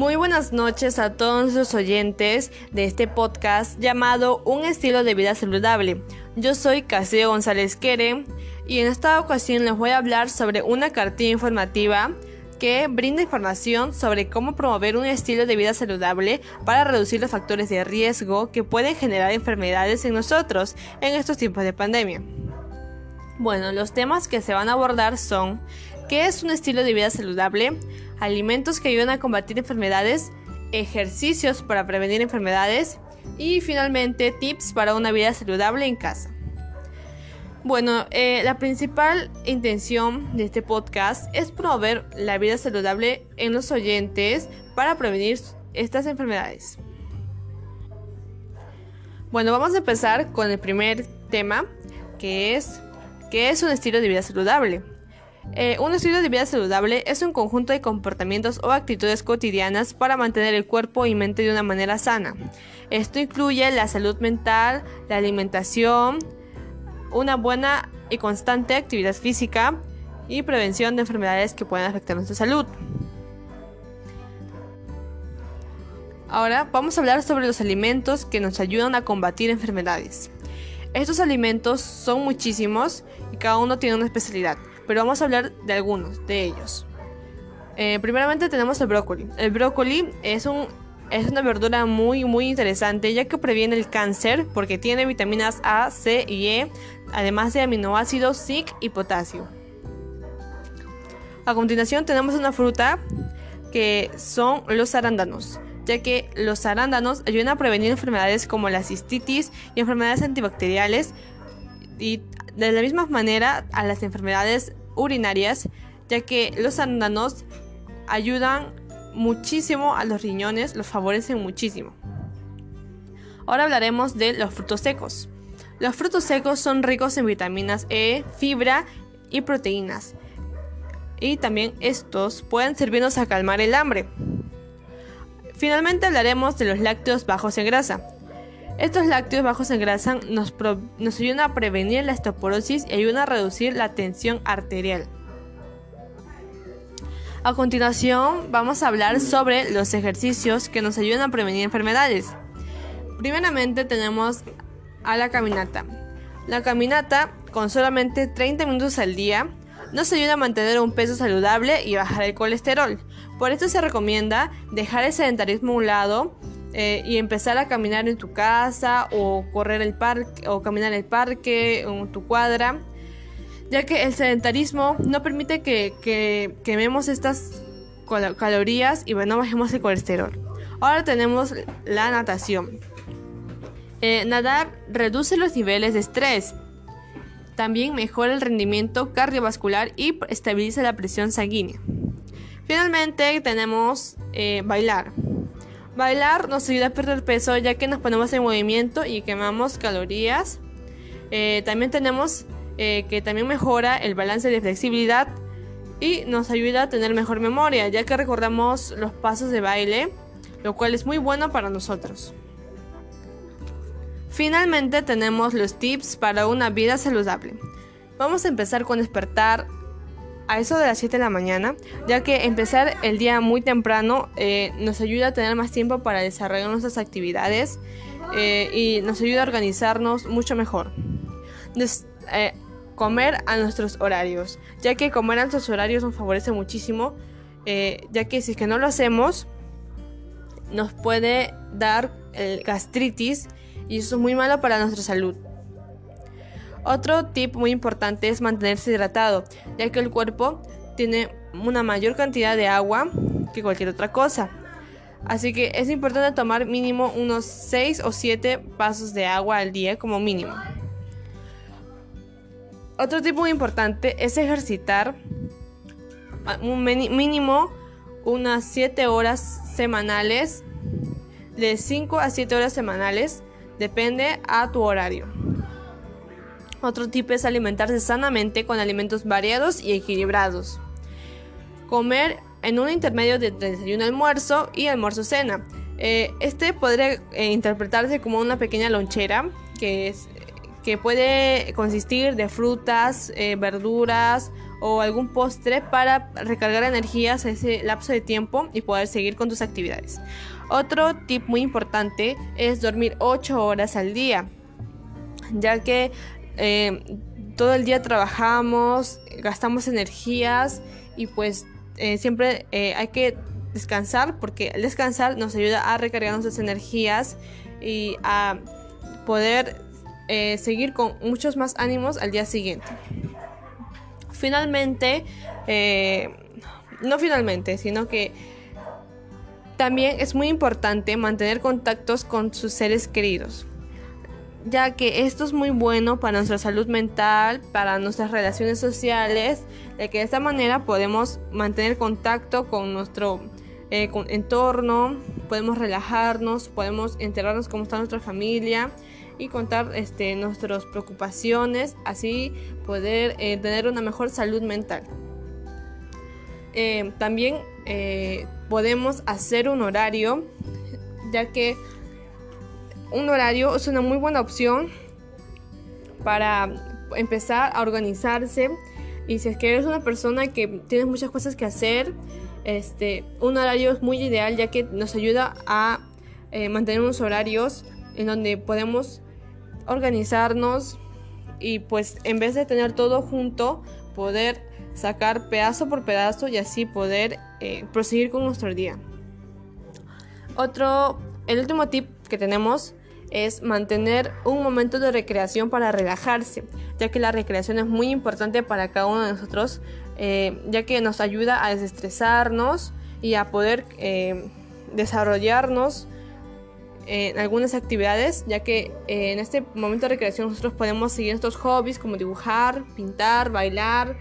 Muy buenas noches a todos los oyentes de este podcast llamado Un estilo de vida saludable. Yo soy Casio González Quere y en esta ocasión les voy a hablar sobre una cartilla informativa que brinda información sobre cómo promover un estilo de vida saludable para reducir los factores de riesgo que pueden generar enfermedades en nosotros en estos tiempos de pandemia. Bueno, los temas que se van a abordar son ¿qué es un estilo de vida saludable? Alimentos que ayudan a combatir enfermedades, ejercicios para prevenir enfermedades y finalmente tips para una vida saludable en casa. Bueno, eh, la principal intención de este podcast es promover la vida saludable en los oyentes para prevenir estas enfermedades. Bueno, vamos a empezar con el primer tema, que es ¿qué es un estilo de vida saludable? Eh, un estilo de vida saludable es un conjunto de comportamientos o actitudes cotidianas para mantener el cuerpo y mente de una manera sana. Esto incluye la salud mental, la alimentación, una buena y constante actividad física y prevención de enfermedades que pueden afectar nuestra salud. Ahora vamos a hablar sobre los alimentos que nos ayudan a combatir enfermedades. Estos alimentos son muchísimos y cada uno tiene una especialidad pero vamos a hablar de algunos de ellos. Eh, primeramente tenemos el brócoli. El brócoli es, un, es una verdura muy muy interesante ya que previene el cáncer porque tiene vitaminas A, C y E, además de aminoácidos, zinc y potasio. A continuación tenemos una fruta que son los arándanos, ya que los arándanos ayudan a prevenir enfermedades como la cistitis y enfermedades antibacteriales y de la misma manera a las enfermedades urinarias, ya que los arándanos ayudan muchísimo a los riñones, los favorecen muchísimo. Ahora hablaremos de los frutos secos. Los frutos secos son ricos en vitaminas E, fibra y proteínas. Y también estos pueden servirnos a calmar el hambre. Finalmente hablaremos de los lácteos bajos en grasa. Estos lácteos bajos en grasa nos, ayudan a prevenir la osteoporosis y ayudan a reducir la tensión arterial. A continuación vamos a hablar sobre los ejercicios que nos ayudan a prevenir enfermedades. Primeramente tenemos a la caminata. La caminata con solamente 30 minutos al día nos ayuda a mantener un peso saludable y bajar el colesterol. Por esto se recomienda dejar el sedentarismo a un lado eh, y empezar a caminar en tu casa o correr el parque o caminar el parque o en tu cuadra, ya que el sedentarismo no permite que, quememos estas calorías y bueno, bajemos el colesterol. Ahora tenemos la natación. Eh, nadar reduce los niveles de estrés. También mejora el rendimiento cardiovascular y estabiliza la presión sanguínea. Finalmente tenemos eh, bailar. Bailar nos ayuda a perder peso ya que nos ponemos en movimiento y quemamos calorías. Eh, también tenemos eh, que también mejora el balance de flexibilidad y nos ayuda a tener mejor memoria ya que recordamos los pasos de baile, lo cual es muy bueno para nosotros. Finalmente tenemos los tips para una vida saludable. Vamos a empezar con despertar a eso de las 7 de la mañana, ya que empezar el día muy temprano eh, nos ayuda a tener más tiempo para desarrollar nuestras actividades eh, y nos ayuda a organizarnos mucho mejor. Eh, comer a nuestros horarios, ya que comer a nuestros horarios nos favorece muchísimo, ya que si es que no lo hacemos, nos puede dar gastritis y eso es muy malo para nuestra salud. Otro tip muy importante es mantenerse hidratado, ya que el cuerpo tiene una mayor cantidad de agua que cualquier otra cosa. Así que es importante tomar mínimo unos 6 o 7 vasos de agua al día como mínimo. Otro tip muy importante es ejercitar un mínimo unas 7 horas semanales, de 5 a 7 horas semanales, depende a tu horario. Otro tipo es alimentarse sanamente con alimentos variados y equilibrados. Comer en un intermedio de desayuno almuerzo y almuerzo cena. Eh, este podría eh, interpretarse como una pequeña lonchera que, es, que puede consistir de frutas, eh, verduras o algún postre para recargar energías ese lapso de tiempo y poder seguir con tus actividades. Otro tip muy importante es dormir 8 horas al día, ya que eh, todo el día trabajamos, gastamos energías y pues eh, siempre eh, hay que descansar porque el descansar nos ayuda a recargar nuestras energías y a poder seguir con muchos más ánimos al día siguiente. Finalmente, no finalmente, sino que también es muy importante mantener contactos con sus seres queridos, ya que esto es muy bueno para nuestra salud mental, para nuestras relaciones sociales, de que de esta manera podemos mantener contacto con nuestro eh, entorno, podemos relajarnos, podemos enterarnos cómo está nuestra familia y contar este, nuestras preocupaciones, así poder eh, tener una mejor salud mental. Eh, también podemos hacer un horario, ya que un horario es una muy buena opción para empezar a organizarse. Y si es que eres una persona que tienes muchas cosas que hacer, este, un horario es muy ideal ya que nos ayuda a eh, mantener unos horarios en donde podemos organizarnos y pues en vez de tener todo junto, poder sacar pedazo por pedazo y así poder eh, proseguir con nuestro día. Otro, el último tip que tenemos es mantener un momento de recreación para relajarse, ya que la recreación es muy importante para cada uno de nosotros, eh, ya que nos ayuda a desestresarnos y a poder eh, desarrollarnos en algunas actividades, ya que en este momento de recreación nosotros podemos seguir nuestros hobbies como dibujar, pintar, bailar,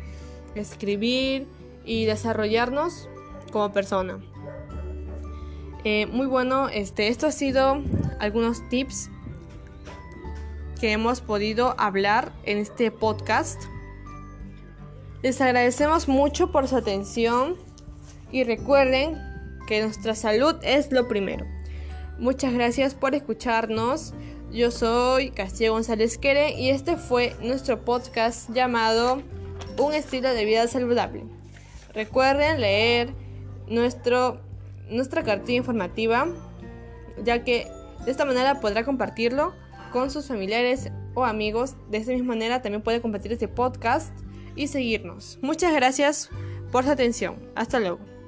escribir y desarrollarnos como persona. Eh, muy bueno, este, esto ha sido algunos tips que hemos podido hablar en este podcast. Les agradecemos mucho por su atención y recuerden que nuestra salud es lo primero. Muchas gracias por escucharnos. Yo soy Castillo González Quere y este fue nuestro podcast llamado un estilo de vida saludable. Recuerden leer nuestro, nuestra cartilla informativa, ya que de esta manera podrá compartirlo con sus familiares o amigos. De esta misma manera también puede compartir este podcast y seguirnos. Muchas gracias por su atención. Hasta luego.